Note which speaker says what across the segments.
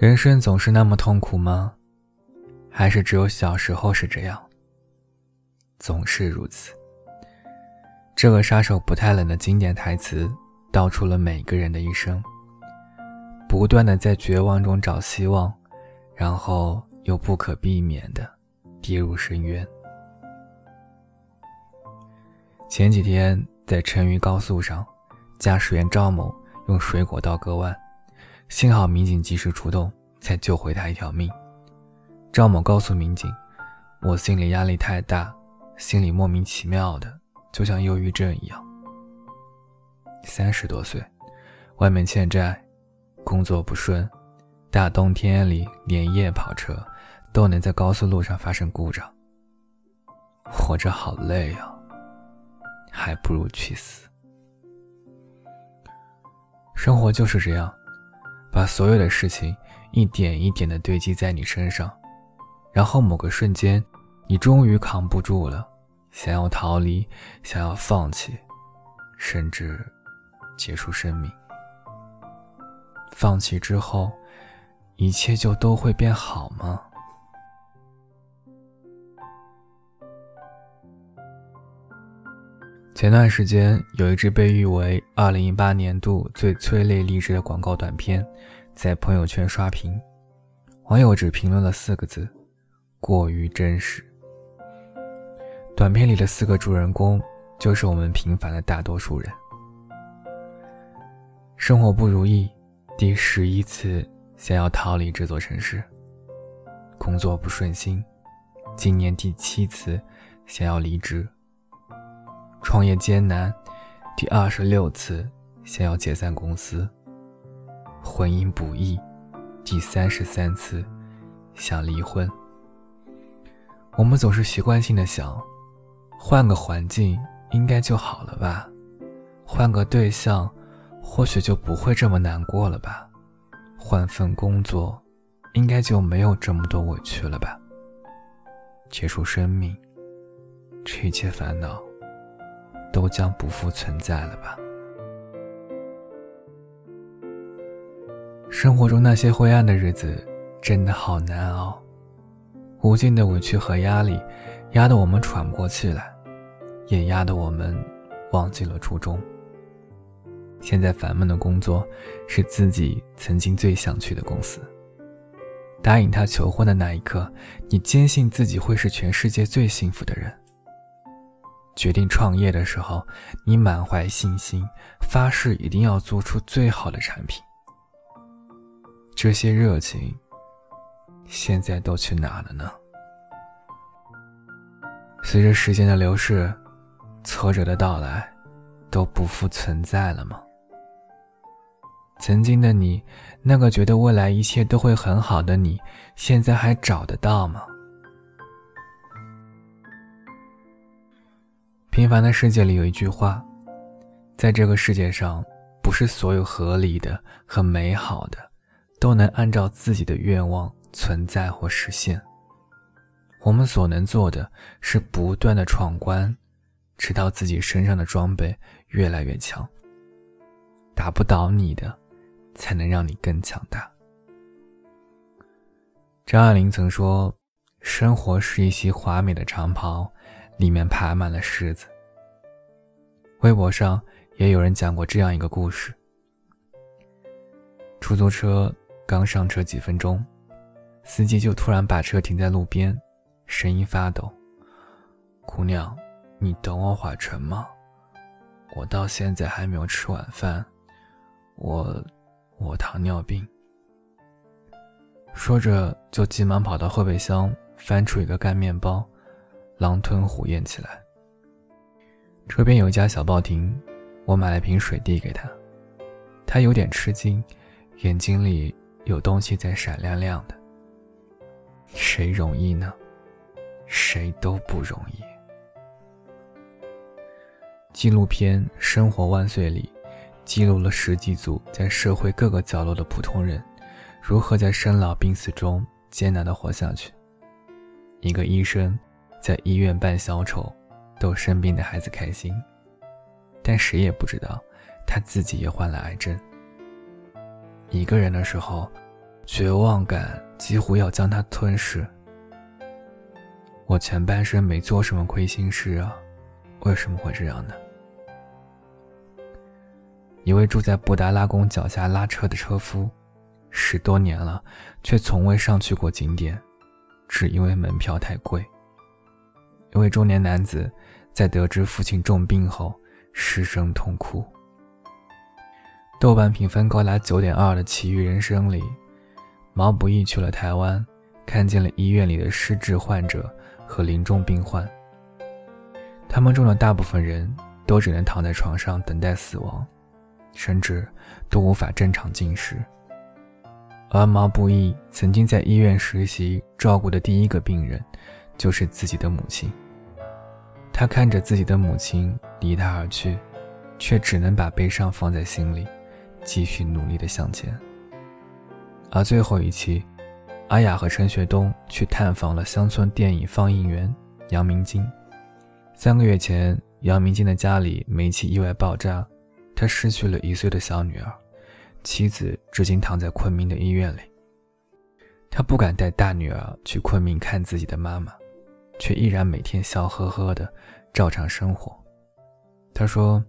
Speaker 1: 人生总是那么痛苦吗？还是只有小时候是这样？总是如此。这个杀手不太冷的经典台词，道出了每个人的一生。不断的在绝望中找希望，然后又不可避免的跌入深渊。前几天在成渝高速上，驾驶员赵某用水果刀割腕，幸好民警及时出动，才救回他一条命。赵某告诉民警：“我心里压力太大，心里莫名其妙的，就像忧郁症一样。三十多岁，外面欠债，工作不顺，大冬天里连夜跑车，都能在高速路上发生故障。活着好累啊，还不如去死。生活就是这样，把所有的事情一点一点的堆积在你身上。”然后某个瞬间，你终于扛不住了，想要逃离，想要放弃，甚至结束生命。放弃之后，一切就都会变好吗？前段时间有一支被誉为二零一八年度最催泪励志的广告短片，在朋友圈刷屏，网友只评论了四个字。过于真实。短片里的四个主人公，就是我们平凡的大多数人。生活不如意，第十一次想要逃离这座城市；工作不顺心，今年第七次想要离职；创业艰难，第二十六次想要解散公司；婚姻不易，第三十三次想离婚。我们总是习惯性的想，换个环境应该就好了吧，换个对象，或许就不会这么难过了吧，换份工作，应该就没有这么多委屈了吧。结束生命，这一切烦恼，都将不复存在了吧。生活中那些灰暗的日子，真的好难熬。无尽的委屈和压力，压得我们喘不过气来，也压得我们忘记了初衷。现在烦闷的工作是自己曾经最想去的公司。答应他求婚的那一刻，你坚信自己会是全世界最幸福的人。决定创业的时候，你满怀信心，发誓一定要做出最好的产品。这些热情。现在都去哪了呢？随着时间的流逝，挫折的到来，都不复存在了吗？曾经的你，那个觉得未来一切都会很好的你，现在还找得到吗？平凡的世界里有一句话，在这个世界上，不是所有合理的和美好的，都能按照自己的愿望。存在或实现，我们所能做的是不断的闯关，直到自己身上的装备越来越强。打不倒你的，才能让你更强大。张爱玲曾说：“生活是一袭华美的长袍，里面爬满了虱子。”微博上也有人讲过这样一个故事：出租车刚上车几分钟。司机就突然把车停在路边，声音发抖：“姑娘，你等我会成吗？我到现在还没有吃晚饭，我我糖尿病。”说着就急忙跑到后备箱，翻出一个干面包，狼吞虎咽起来。车边有一家小报亭，我买了瓶水递给他，他有点吃惊，眼睛里有东西在闪亮亮的。谁容易呢？谁都不容易。纪录片《生活万岁》里，记录了十几组在社会各个角落的普通人，如何在生老病死中艰难的活下去。一个医生在医院扮小丑，逗生病的孩子开心，但谁也不知道，他自己也患了癌症。一个人的时候，绝望感几乎要将他吞噬。我前半生没做什么亏心事啊，为什么会这样呢？一位住在布达拉宫脚下拉车的车夫，十多年了，却从未上去过景点，只因为门票太贵。一位中年男子在得知父亲重病后失声痛哭。豆瓣评分高达九点二的《奇遇人生》里，毛不易去了台湾，看见了医院里的失智患者和临终病患。他们中的大部分人都只能躺在床上等待死亡，甚至都无法正常进食。而毛不易曾经在医院实习照顾的第一个病人。就是自己的母亲。他看着自己的母亲离他而去，却只能把悲伤放在心里，继续努力的向前。而最后一期，阿雅和陈学冬去探访了乡村电影放映员杨明金。三个月前，杨明金的家里煤气意外爆炸，他失去了一岁的小女儿，妻子至今躺在昆明的医院里。他不敢带大女儿去昆明看自己的妈妈。却依然每天笑呵呵的，照常生活。他说：“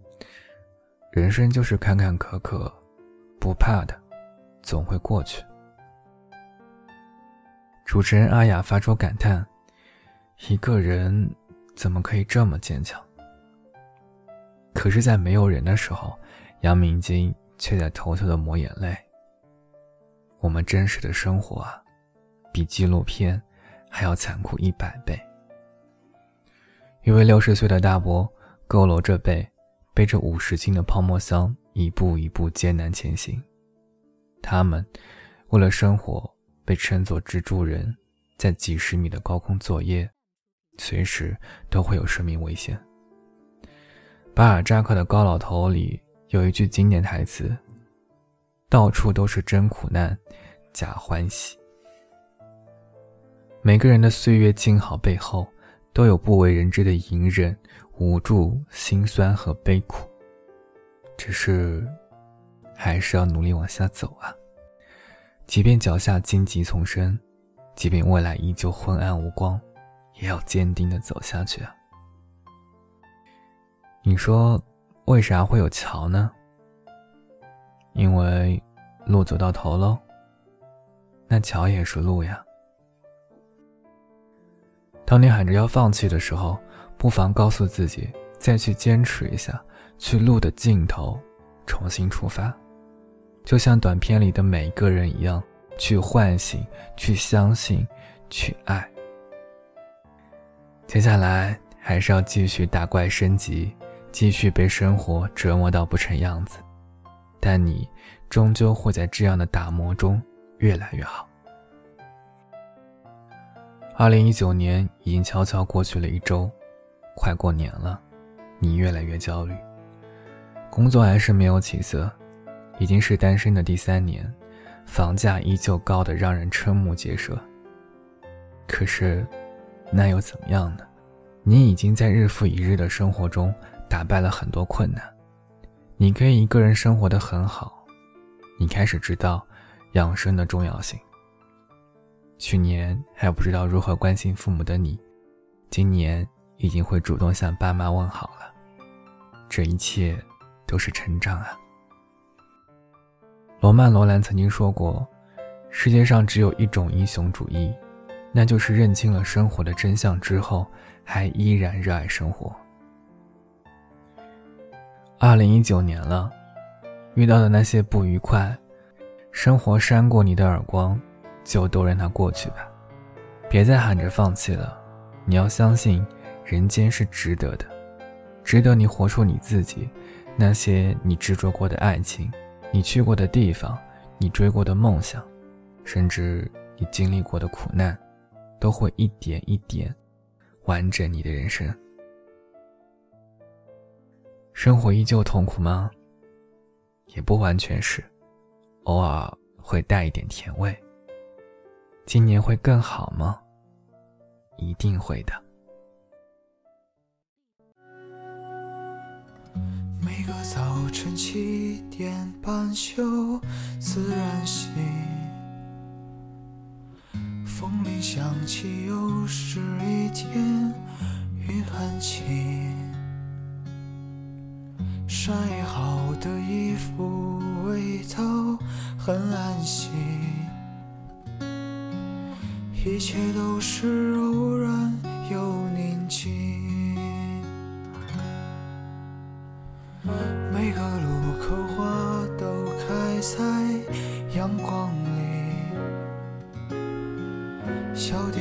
Speaker 1: 人生就是坎坎坷坷，不怕的，总会过去。”主持人阿雅发出感叹：“一个人怎么可以这么坚强？”可是，在没有人的时候，杨明金却在偷偷的抹眼泪。我们真实的生活啊，比纪录片还要残酷一百倍。一位六十岁的大伯佝偻着背，背着五十斤的泡沫箱，一步一步艰难前行。他们为了生活被称作“蜘蛛人”，在几十米的高空作业，随时都会有生命危险。巴尔扎克的《高老头》里有一句经典台词：“到处都是真苦难，假欢喜。”每个人的岁月静好背后。都有不为人知的隐忍、无助、心酸和悲苦，只是还是要努力往下走啊！即便脚下荆棘丛生，即便未来依旧昏暗无光，也要坚定的走下去啊！你说为啥会有桥呢？因为路走到头喽，那桥也是路呀。当你喊着要放弃的时候，不妨告诉自己，再去坚持一下，去路的尽头，重新出发，就像短片里的每一个人一样，去唤醒，去相信，去爱。接下来还是要继续打怪升级，继续被生活折磨到不成样子，但你终究会在这样的打磨中越来越好。二零一九年已经悄悄过去了一周，快过年了，你越来越焦虑。工作还是没有起色，已经是单身的第三年，房价依旧高的让人瞠目结舌。可是，那又怎么样呢？你已经在日复一日的生活中打败了很多困难，你可以一个人生活的很好，你开始知道养生的重要性。去年还不知道如何关心父母的你，今年已经会主动向爸妈问好了。这一切都是成长啊！罗曼·罗兰曾经说过：“世界上只有一种英雄主义，那就是认清了生活的真相之后，还依然热爱生活。”二零一九年了，遇到的那些不愉快，生活扇过你的耳光。就都让它过去吧，别再喊着放弃了。你要相信，人间是值得的，值得你活出你自己。那些你执着过的爱情，你去过的地方，你追过的梦想，甚至你经历过的苦难，都会一点一点完整你的人生。生活依旧痛苦吗？也不完全是，偶尔会带一点甜味。今年会更好吗？一定会的。
Speaker 2: 每个早晨七点半就自然醒，想起又是一天，云很轻，晒好的衣服味道很安心，一切都是柔软又宁静，每个路口花都开在阳光里。小店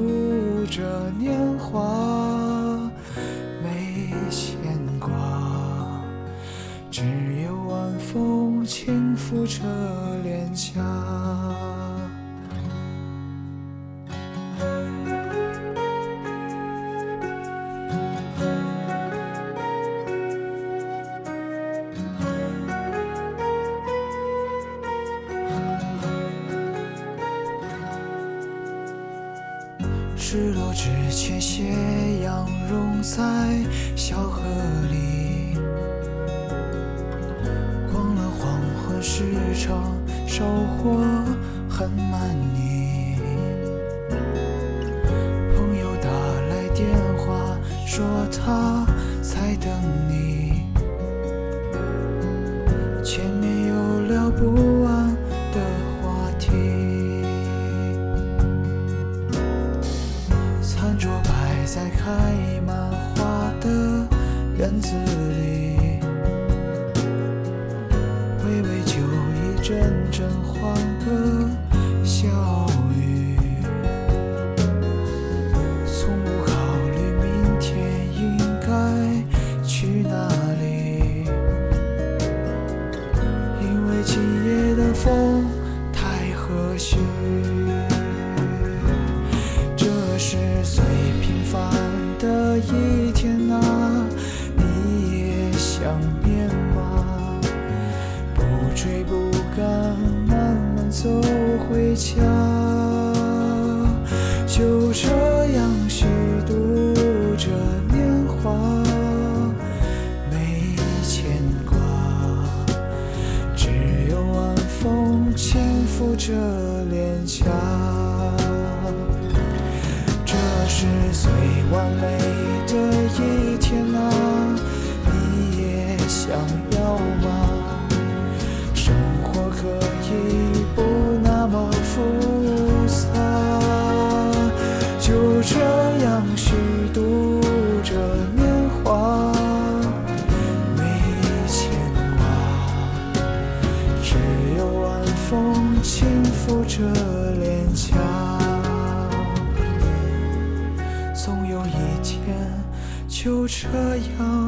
Speaker 2: 拂着脸颊。日落之前，斜阳融在小河里。时常，收获很满意。风着脸颊。这是最完美的一天啊，你也想要吗？生活可以不那么复杂，就这这样